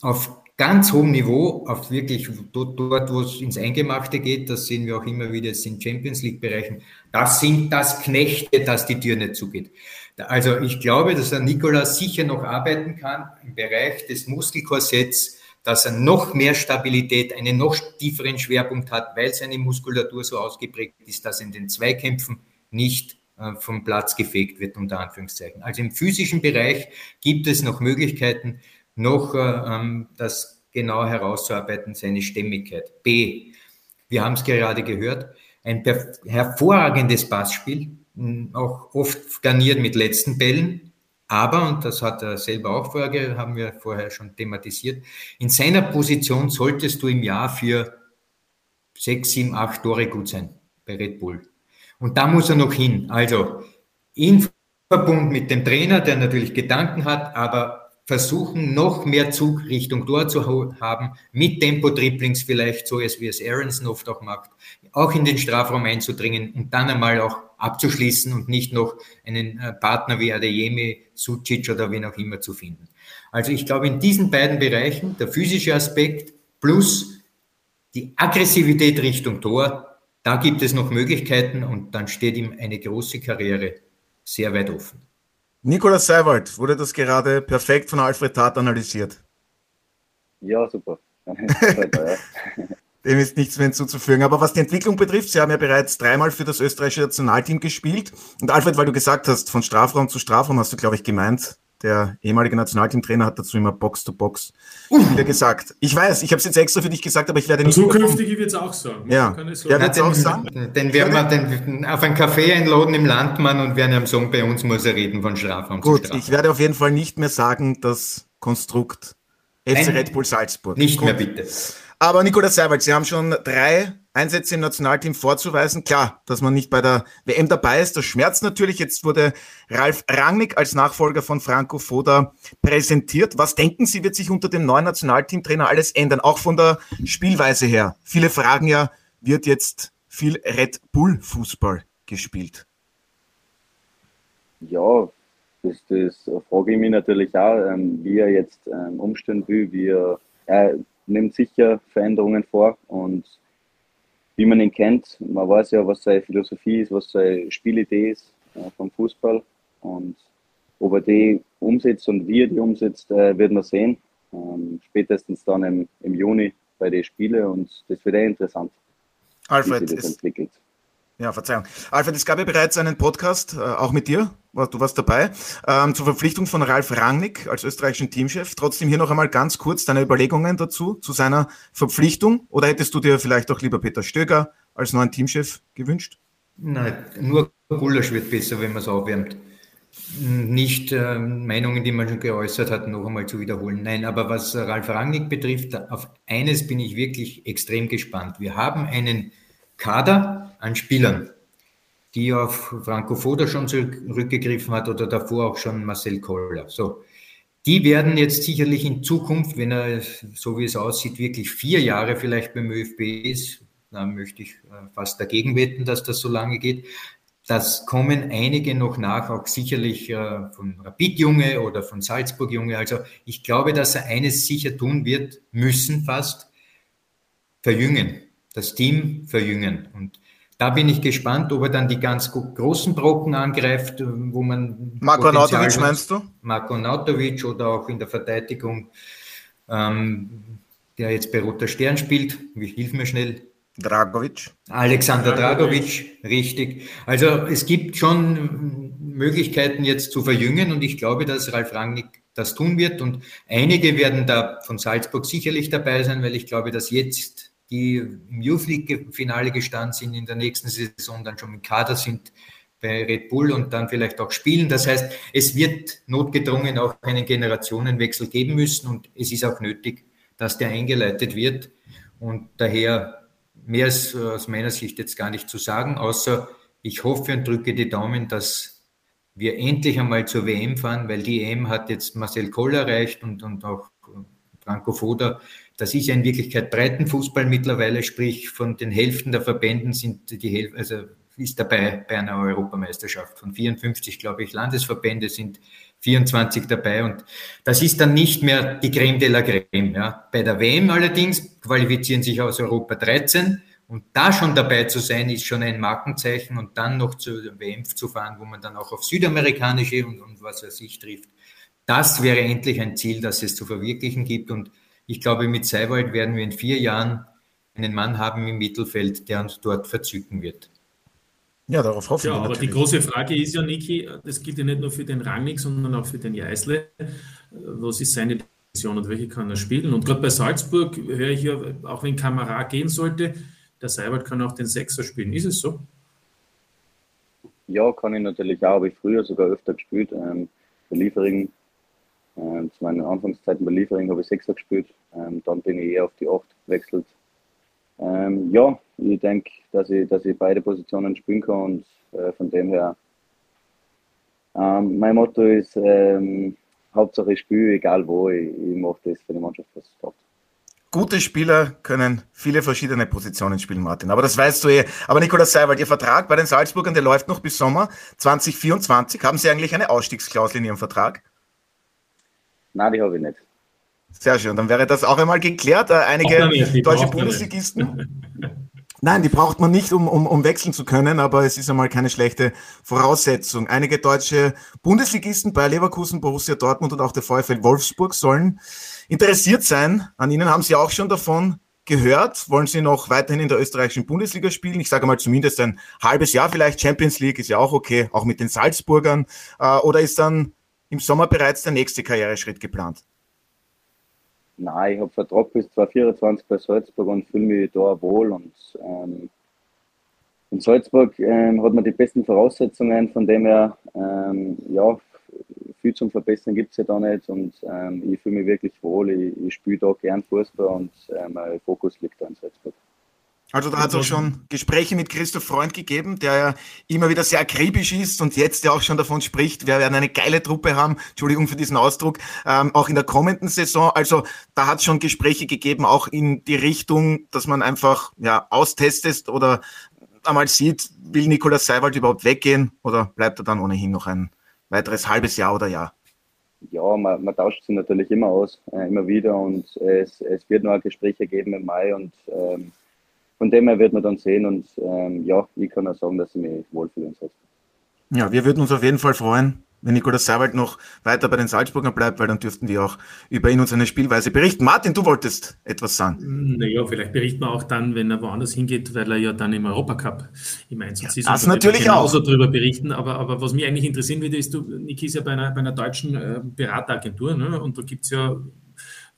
Auf ganz hohem Niveau, auf wirklich dort, dort, wo es ins Eingemachte geht, das sehen wir auch immer wieder jetzt in Champions League-Bereichen, das sind das Knechte, dass die Tür nicht zugeht. Also ich glaube, dass der Nikolas sicher noch arbeiten kann im Bereich des Muskelkorsetts, dass er noch mehr Stabilität, einen noch tieferen Schwerpunkt hat, weil seine Muskulatur so ausgeprägt ist, dass in den Zweikämpfen nicht vom Platz gefegt wird, unter Anführungszeichen. Also im physischen Bereich gibt es noch Möglichkeiten, noch äh, ähm, das genau herauszuarbeiten, seine Stämmigkeit. B, wir haben es gerade gehört, ein hervorragendes Passspiel, auch oft garniert mit letzten Bällen, aber, und das hat er selber auch vorher, haben wir vorher schon thematisiert, in seiner Position solltest du im Jahr für sechs, sieben, acht Tore gut sein bei Red Bull. Und da muss er noch hin. Also in Verbund mit dem Trainer, der natürlich Gedanken hat, aber versuchen, noch mehr Zug Richtung Tor zu haben, mit Tempo-Dribblings vielleicht, so wie es Aronson oft auch macht, auch in den Strafraum einzudringen und dann einmal auch abzuschließen und nicht noch einen äh, Partner wie Adeyemi, Sucic oder wen auch immer zu finden. Also ich glaube, in diesen beiden Bereichen, der physische Aspekt plus die Aggressivität Richtung Tor, da gibt es noch Möglichkeiten und dann steht ihm eine große Karriere sehr weit offen. Nikolaus Seiwald, wurde das gerade perfekt von Alfred Tat analysiert? Ja, super. [laughs] [laughs] Dem ist nichts mehr hinzuzufügen. Aber was die Entwicklung betrifft, Sie haben ja bereits dreimal für das österreichische Nationalteam gespielt. Und Alfred, weil du gesagt hast, von Strafraum zu Strafraum hast du, glaube ich, gemeint, der ehemalige Nationalteamtrainer hat dazu immer Box-to-Box -Box gesagt. Ich weiß, ich habe es jetzt extra für dich gesagt, aber ich werde nicht. Zukünftig wird es auch sagen. Ja, so ja wird es auch sagen. Den werden wir den auf ein Café einladen im Landmann und werden am sagen, bei uns muss er reden von Strafraum Gut, zu Strafraum. ich werde auf jeden Fall nicht mehr sagen, das Konstrukt FC Red Bull Salzburg. Nicht Gut. mehr bitte. Aber Nikolaus Seiwald, Sie haben schon drei Einsätze im Nationalteam vorzuweisen. Klar, dass man nicht bei der WM dabei ist, das schmerzt natürlich. Jetzt wurde Ralf Rangnick als Nachfolger von Franco Foda präsentiert. Was denken Sie, wird sich unter dem neuen Nationalteamtrainer alles ändern? Auch von der Spielweise her. Viele fragen ja, wird jetzt viel Red Bull Fußball gespielt? Ja, das, das frage ich mich natürlich auch, ähm, wie er jetzt ähm, umstellen will. Wie er, er nimmt sicher Veränderungen vor und wie man ihn kennt, man weiß ja, was seine Philosophie ist, was seine Spielidee ist äh, vom Fußball und ob er die umsetzt und wie er die umsetzt, äh, wird man sehen. Ähm, spätestens dann im, im Juni bei den Spielen und das wird eh interessant, Alfred, wie sich das entwickelt. Ja, Verzeihung. Alfred, es gab ja bereits einen Podcast, äh, auch mit dir, du warst dabei, ähm, zur Verpflichtung von Ralf Rangnick als österreichischen Teamchef. Trotzdem hier noch einmal ganz kurz deine Überlegungen dazu, zu seiner Verpflichtung. Oder hättest du dir vielleicht auch lieber Peter Stöger als neuen Teamchef gewünscht? Nein, nur Gulasch wird besser, wenn man es aufwärmt. Nicht äh, Meinungen, die man schon geäußert hat, noch einmal zu wiederholen. Nein, aber was Ralf Rangnick betrifft, auf eines bin ich wirklich extrem gespannt. Wir haben einen Kader an Spielern, die auf Franco Foda schon zurückgegriffen hat oder davor auch schon Marcel Koller. So, die werden jetzt sicherlich in Zukunft, wenn er, so wie es aussieht, wirklich vier Jahre vielleicht beim ÖFB ist, dann möchte ich äh, fast dagegen wetten, dass das so lange geht. Das kommen einige noch nach, auch sicherlich äh, von Rapid Junge oder von Salzburg Junge. Also ich glaube, dass er eines sicher tun wird, müssen fast, verjüngen das Team verjüngen. Und da bin ich gespannt, ob er dann die ganz großen Brocken angreift, äh, wo man. Marco Nautovic meinst du? Marco Nautovic oder auch in der Verteidigung, ähm, der jetzt bei Roter Stern spielt. Hilf mir schnell. Dragovic. Alexander Dragovic, richtig. Also es gibt schon Möglichkeiten jetzt zu verjüngen und ich glaube, dass Ralf Rangnick das tun wird und einige werden da von Salzburg sicherlich dabei sein, weil ich glaube, dass jetzt die im Youth League-Finale gestanden sind, in der nächsten Saison dann schon im Kader sind bei Red Bull und dann vielleicht auch spielen. Das heißt, es wird notgedrungen auch einen Generationenwechsel geben müssen und es ist auch nötig, dass der eingeleitet wird. Und daher mehr ist aus meiner Sicht jetzt gar nicht zu sagen, außer ich hoffe und drücke die Daumen, dass wir endlich einmal zur WM fahren, weil die EM hat jetzt Marcel Koll erreicht und, und auch Franco Foda das ist ja in Wirklichkeit Breitenfußball mittlerweile, sprich von den Hälften der Verbänden sind die Hälfte, also ist dabei bei einer Europameisterschaft. Von 54, glaube ich, Landesverbände sind 24 dabei und das ist dann nicht mehr die Creme de la Creme. Ja. Bei der WM allerdings qualifizieren sich aus Europa 13 und da schon dabei zu sein, ist schon ein Markenzeichen und dann noch zur WM zu fahren, wo man dann auch auf südamerikanische und, und was weiß ich trifft. Das wäre endlich ein Ziel, das es zu verwirklichen gibt und ich glaube, mit Seiwald werden wir in vier Jahren einen Mann haben im Mittelfeld, der uns dort verzücken wird. Ja, darauf hoffen ja, wir. Ja, aber die große Frage ist ja, Niki, das gilt ja nicht nur für den Rangnick, sondern auch für den Jeißle. Was ist seine Position und welche kann er spielen? Und gerade bei Salzburg höre ich ja, auch wenn Kamera gehen sollte, der Seiwald kann auch den Sechser spielen. Ist es so? Ja, kann ich natürlich auch. Habe ich früher sogar öfter gespielt. Ähm, bei Liefering ähm, zu meinen Anfangszeiten bei Liefering habe ich Sechser gespielt. Ähm, dann bin ich eher auf die Acht gewechselt. Ähm, ja, ich denke, dass ich, dass ich beide Positionen spielen kann und äh, von dem her. Ähm, mein Motto ist, ähm, Hauptsache ich spiele, egal wo, ich, ich mache das für die Mannschaft, was es braucht. Gute Spieler können viele verschiedene Positionen spielen, Martin. Aber das weißt du eh. Aber Nikolaus Seiwald, Ihr Vertrag bei den Salzburgern, der läuft noch bis Sommer 2024. Haben Sie eigentlich eine Ausstiegsklausel in Ihrem Vertrag? Nein, die habe ich nicht. Sehr schön, dann wäre das auch einmal geklärt. Äh, einige nicht, deutsche Bundesligisten. [laughs] Nein, die braucht man nicht, um, um, um wechseln zu können, aber es ist einmal keine schlechte Voraussetzung. Einige deutsche Bundesligisten bei Leverkusen, Borussia Dortmund und auch der VfL Wolfsburg sollen interessiert sein. An Ihnen haben Sie auch schon davon gehört. Wollen Sie noch weiterhin in der österreichischen Bundesliga spielen? Ich sage mal zumindest ein halbes Jahr vielleicht. Champions League ist ja auch okay, auch mit den Salzburgern. Äh, oder ist dann im Sommer bereits der nächste Karriereschritt geplant? Nein, ich habe Vertrag bis 2024 bei Salzburg und fühle mich da wohl. Und ähm, in Salzburg ähm, hat man die besten Voraussetzungen, von dem her, ähm, ja, viel zum Verbessern gibt es ja da nicht und ähm, ich fühle mich wirklich wohl. Ich, ich spiele da gern Fußball und äh, mein Fokus liegt da in Salzburg. Also da hat es auch schon Gespräche mit Christoph Freund gegeben, der ja immer wieder sehr akribisch ist und jetzt ja auch schon davon spricht, wir werden eine geile Truppe haben, Entschuldigung für diesen Ausdruck, ähm, auch in der kommenden Saison. Also da hat es schon Gespräche gegeben, auch in die Richtung, dass man einfach ja austestet oder einmal sieht, will Nikolaus Seiwald überhaupt weggehen oder bleibt er dann ohnehin noch ein weiteres halbes Jahr oder Jahr? Ja, man, man tauscht sich natürlich immer aus, äh, immer wieder und es, es wird noch Gespräche geben im Mai und ähm, von dem her wird man dann sehen und ähm, ja, ich kann auch sagen, dass ich mich wohlfühle in Salzburg. Ja, wir würden uns auf jeden Fall freuen, wenn Nikolaus Seiwald noch weiter bei den Salzburgern bleibt, weil dann dürften wir auch über ihn und seine Spielweise berichten. Martin, du wolltest etwas sagen. Naja, vielleicht berichten wir auch dann, wenn er woanders hingeht, weil er ja dann im Europacup im Einsatz ist. Das natürlich auch. darüber berichten. Aber, aber was mich eigentlich interessieren würde, ist, du, Niki ist ja bei einer, bei einer deutschen äh, Berateragentur ne? und da gibt es ja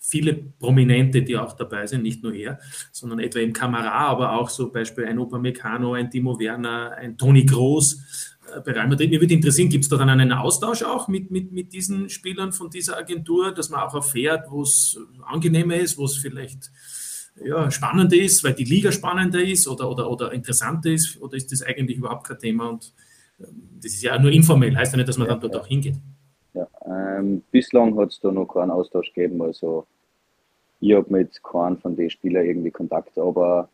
viele Prominente, die auch dabei sind, nicht nur er, sondern etwa im Kamera, aber auch so Beispiel ein Upamecano, ein Timo Werner, ein Toni Groß äh, bei Real Madrid. Mir würde interessieren, gibt es da dann einen Austausch auch mit, mit, mit diesen Spielern von dieser Agentur, dass man auch erfährt, wo es angenehmer ist, wo es vielleicht ja, spannender ist, weil die Liga spannender ist oder, oder, oder interessanter ist, oder ist das eigentlich überhaupt kein Thema und ähm, das ist ja nur informell, heißt ja nicht, dass man dann dort auch hingeht. Ja, ähm, bislang hat es da noch keinen Austausch gegeben. Also ich habe mit keinem von den Spielern irgendwie Kontakt, aber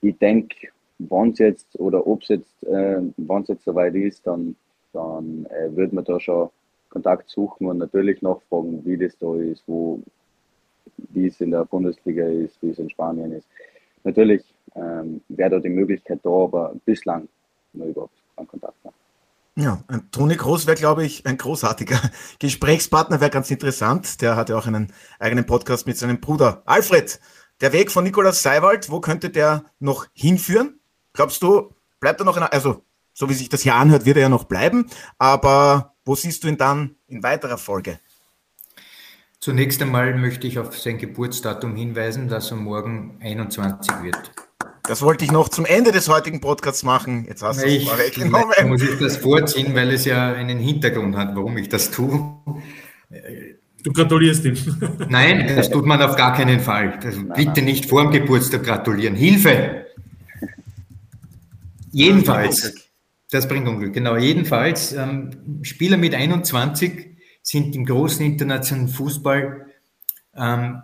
ich denke, wann es jetzt oder ob es jetzt, äh, wann es jetzt soweit ist, dann, dann äh, wird man da schon Kontakt suchen und natürlich nachfragen, wie das da ist, wo, wie es in der Bundesliga ist, wie es in Spanien ist. Natürlich ähm, wäre da die Möglichkeit da, aber bislang noch überhaupt keinen Kontakt mehr. Ja, Toni Groß wäre, glaube ich, ein großartiger [laughs] Gesprächspartner, wäre ganz interessant. Der hat ja auch einen eigenen Podcast mit seinem Bruder. Alfred, der Weg von Nikolaus Seiwald, wo könnte der noch hinführen? Glaubst du, bleibt er noch in, also, so wie sich das hier anhört, wird er ja noch bleiben, aber wo siehst du ihn dann in weiterer Folge? Zunächst einmal möchte ich auf sein Geburtsdatum hinweisen, dass er morgen 21 wird. Das wollte ich noch zum Ende des heutigen Podcasts machen. Jetzt hast du es vorweggenommen. Muss ich das vorziehen, weil es ja einen Hintergrund hat, warum ich das tue. Du gratulierst ihm. Nein, das tut man auf gar keinen Fall. Also bitte nicht vor dem Geburtstag gratulieren. Hilfe! Jedenfalls, das bringt Unglück, genau. Jedenfalls, ähm, Spieler mit 21 sind im großen internationalen Fußball ähm,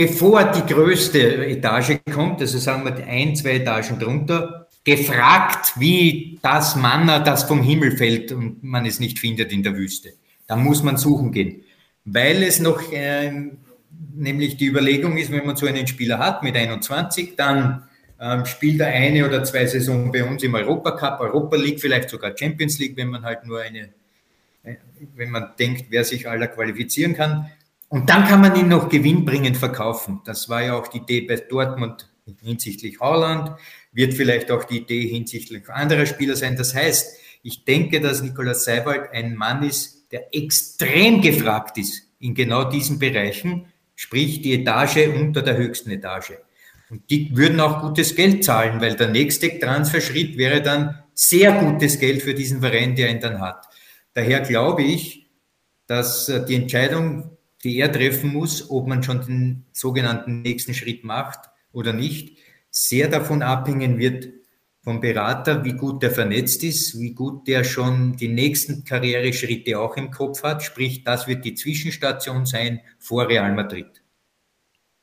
bevor die größte Etage kommt, also sagen wir ein, zwei Etagen drunter, gefragt, wie das Manna, das vom Himmel fällt und man es nicht findet in der Wüste. Da muss man suchen gehen. Weil es noch äh, nämlich die Überlegung ist, wenn man so einen Spieler hat mit 21, dann ähm, spielt er eine oder zwei Saisonen bei uns im Europacup, Europa League, vielleicht sogar Champions League, wenn man halt nur eine, äh, wenn man denkt, wer sich aller qualifizieren kann. Und dann kann man ihn noch gewinnbringend verkaufen. Das war ja auch die Idee bei Dortmund hinsichtlich Haaland, wird vielleicht auch die Idee hinsichtlich anderer Spieler sein. Das heißt, ich denke, dass Nikolaus Seiwald ein Mann ist, der extrem gefragt ist in genau diesen Bereichen, sprich die Etage unter der höchsten Etage. Und die würden auch gutes Geld zahlen, weil der nächste Transferschritt wäre dann sehr gutes Geld für diesen Verein, der ihn dann hat. Daher glaube ich, dass äh, die Entscheidung die er treffen muss, ob man schon den sogenannten nächsten Schritt macht oder nicht, sehr davon abhängen wird vom Berater, wie gut der vernetzt ist, wie gut der schon die nächsten Karriereschritte auch im Kopf hat. Sprich, das wird die Zwischenstation sein vor Real Madrid.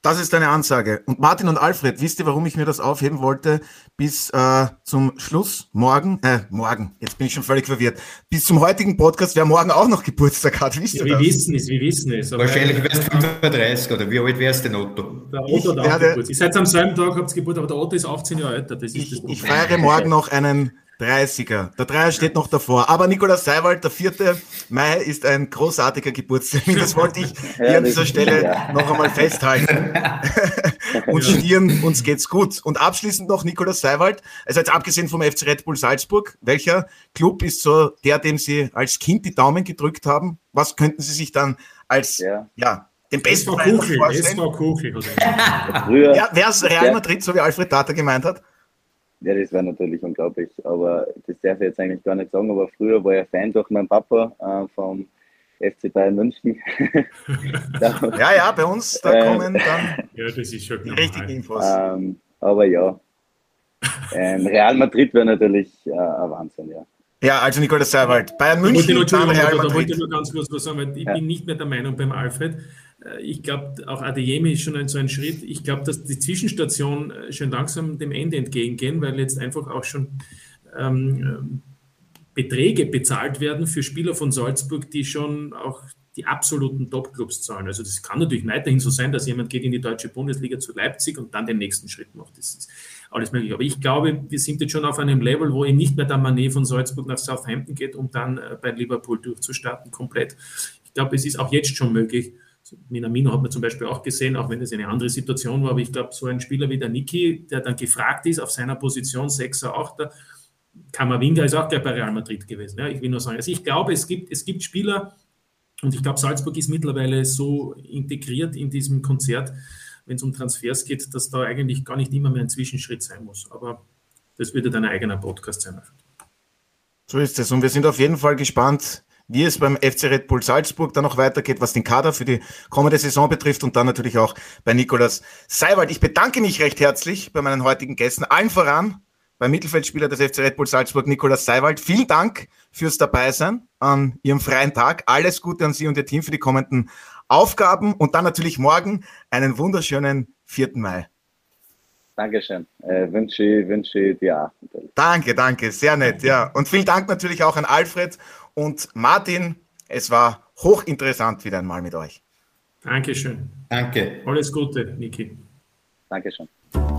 Das ist deine Ansage. Und Martin und Alfred, wisst ihr, warum ich mir das aufheben wollte? Bis äh, zum Schluss, morgen, äh, morgen, jetzt bin ich schon völlig verwirrt, bis zum heutigen Podcast, wer morgen auch noch Geburtstag hat, wisst ja, ihr wir Wissen es, wir wissen es. Wahrscheinlich wärst du 35 oder wie alt wärst du denn, Otto? Der Otto hat auch Geburtstag. Ihr seid am selben Tag, habt Geburtstag, aber der Otto ist 18 Jahre älter. Das ist ich, das ich feiere morgen noch einen 30er. Der Dreier steht noch davor. Aber Nikolaus Seiwald, der 4. Mai, ist ein großartiger Geburtstermin. [laughs] Das wollte ich hier an dieser Stelle noch einmal festhalten. [laughs] und Stieren, uns geht's gut. Und abschließend noch Nikolaus Seiwald. Also jetzt abgesehen vom FC Red Bull Salzburg, welcher Club ist so der, dem Sie als Kind die Daumen gedrückt haben? Was könnten Sie sich dann als, ja, ja den besten SV Kuchel, SV Kuchel. ja, wer ist Real Madrid, so wie Alfred Tata gemeint hat? Ja, das wäre natürlich unglaublich. Aber das darf ich jetzt eigentlich gar nicht sagen. Aber früher war ich Fan durch meinen Papa äh, vom FC Bayern München. [laughs] ja, ja, bei uns, da äh, kommen dann ja, das ist schon die richtigen Infos. Ähm, aber ja, ähm, Real Madrid wäre natürlich äh, ein Wahnsinn, ja. Ja, also Nikolaus Seiwald. Bayern München, ich dann Real Madrid. Da wollte ich nur ganz kurz was sagen, weil ich ja. bin nicht mehr der Meinung beim Alfred. Äh, ich glaube, auch Adeyemi ist schon ein, so ein Schritt. Ich glaube, dass die Zwischenstation äh, schon langsam dem Ende entgegengehen, weil jetzt einfach auch schon ähm, Beträge bezahlt werden für Spieler von Salzburg, die schon auch die absoluten Top-Clubs zahlen. Also das kann natürlich weiterhin so sein, dass jemand geht in die deutsche Bundesliga zu Leipzig und dann den nächsten Schritt macht. Das ist alles möglich. Aber ich glaube, wir sind jetzt schon auf einem Level, wo eben nicht mehr der Manet von Salzburg nach Southampton geht, um dann äh, bei Liverpool durchzustarten komplett. Ich glaube, es ist auch jetzt schon möglich. Minamino hat man zum Beispiel auch gesehen, auch wenn es eine andere Situation war. Aber ich glaube, so ein Spieler wie der Niki, der dann gefragt ist auf seiner Position, Sechser, Achter, Kamavinga ist auch gleich bei Real Madrid gewesen. Ja, ich will nur sagen, also ich glaube, es gibt, es gibt Spieler, und ich glaube, Salzburg ist mittlerweile so integriert in diesem Konzert, wenn es um Transfers geht, dass da eigentlich gar nicht immer mehr ein Zwischenschritt sein muss. Aber das würde dann ein eigener Podcast sein. So ist es. Und wir sind auf jeden Fall gespannt, wie es beim FC Red Bull Salzburg dann noch weitergeht, was den Kader für die kommende Saison betrifft und dann natürlich auch bei Nikolas Seiwald. Ich bedanke mich recht herzlich bei meinen heutigen Gästen, allen voran beim Mittelfeldspieler des FC Red Bull Salzburg, Nikolaus Seiwald. Vielen Dank fürs Dabeisein an Ihrem freien Tag. Alles Gute an Sie und Ihr Team für die kommenden Aufgaben und dann natürlich morgen einen wunderschönen 4. Mai. Dankeschön. Äh, wünsche, wünsche dir auch. Danke, danke. Sehr nett, ja. Und vielen Dank natürlich auch an Alfred und Martin. Es war hochinteressant wieder einmal mit euch. Dankeschön. Danke. Alles Gute, Niki. Dankeschön.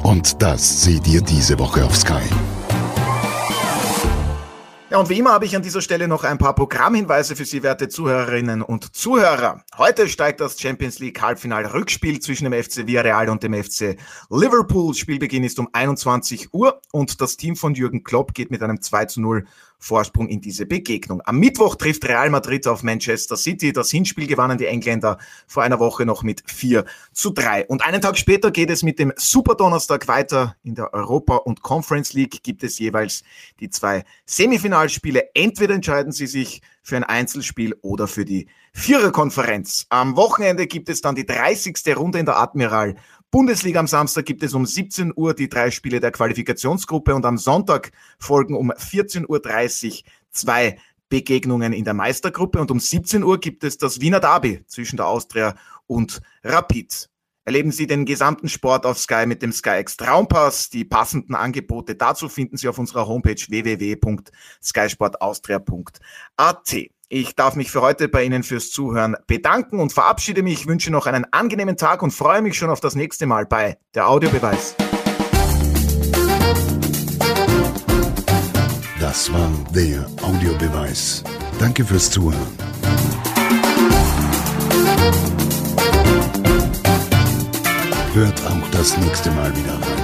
Und das seht ihr diese Woche auf Sky. Ja, und wie immer habe ich an dieser Stelle noch ein paar Programmhinweise für Sie, werte Zuhörerinnen und Zuhörer. Heute steigt das Champions League Halbfinal-Rückspiel zwischen dem FC Villarreal und dem FC Liverpool. Spielbeginn ist um 21 Uhr und das Team von Jürgen Klopp geht mit einem 2 zu 0 Vorsprung in diese Begegnung. Am Mittwoch trifft Real Madrid auf Manchester City. Das Hinspiel gewannen die Engländer vor einer Woche noch mit 4 zu 3. Und einen Tag später geht es mit dem Super Donnerstag weiter. In der Europa und Conference League gibt es jeweils die zwei Semifinalspiele. Entweder entscheiden sie sich für ein Einzelspiel oder für die Viererkonferenz. Am Wochenende gibt es dann die 30. Runde in der Admiral Bundesliga am Samstag gibt es um 17 Uhr die drei Spiele der Qualifikationsgruppe und am Sonntag folgen um 14.30 Uhr zwei Begegnungen in der Meistergruppe und um 17 Uhr gibt es das Wiener Derby zwischen der Austria und Rapid. Erleben Sie den gesamten Sport auf Sky mit dem SkyX Traumpass. Die passenden Angebote dazu finden Sie auf unserer Homepage www.skysportaustria.at. Ich darf mich für heute bei Ihnen fürs Zuhören bedanken und verabschiede mich, wünsche noch einen angenehmen Tag und freue mich schon auf das nächste Mal bei der Audiobeweis. Das war der Audiobeweis. Danke fürs Zuhören. Hört auch das nächste Mal wieder rein.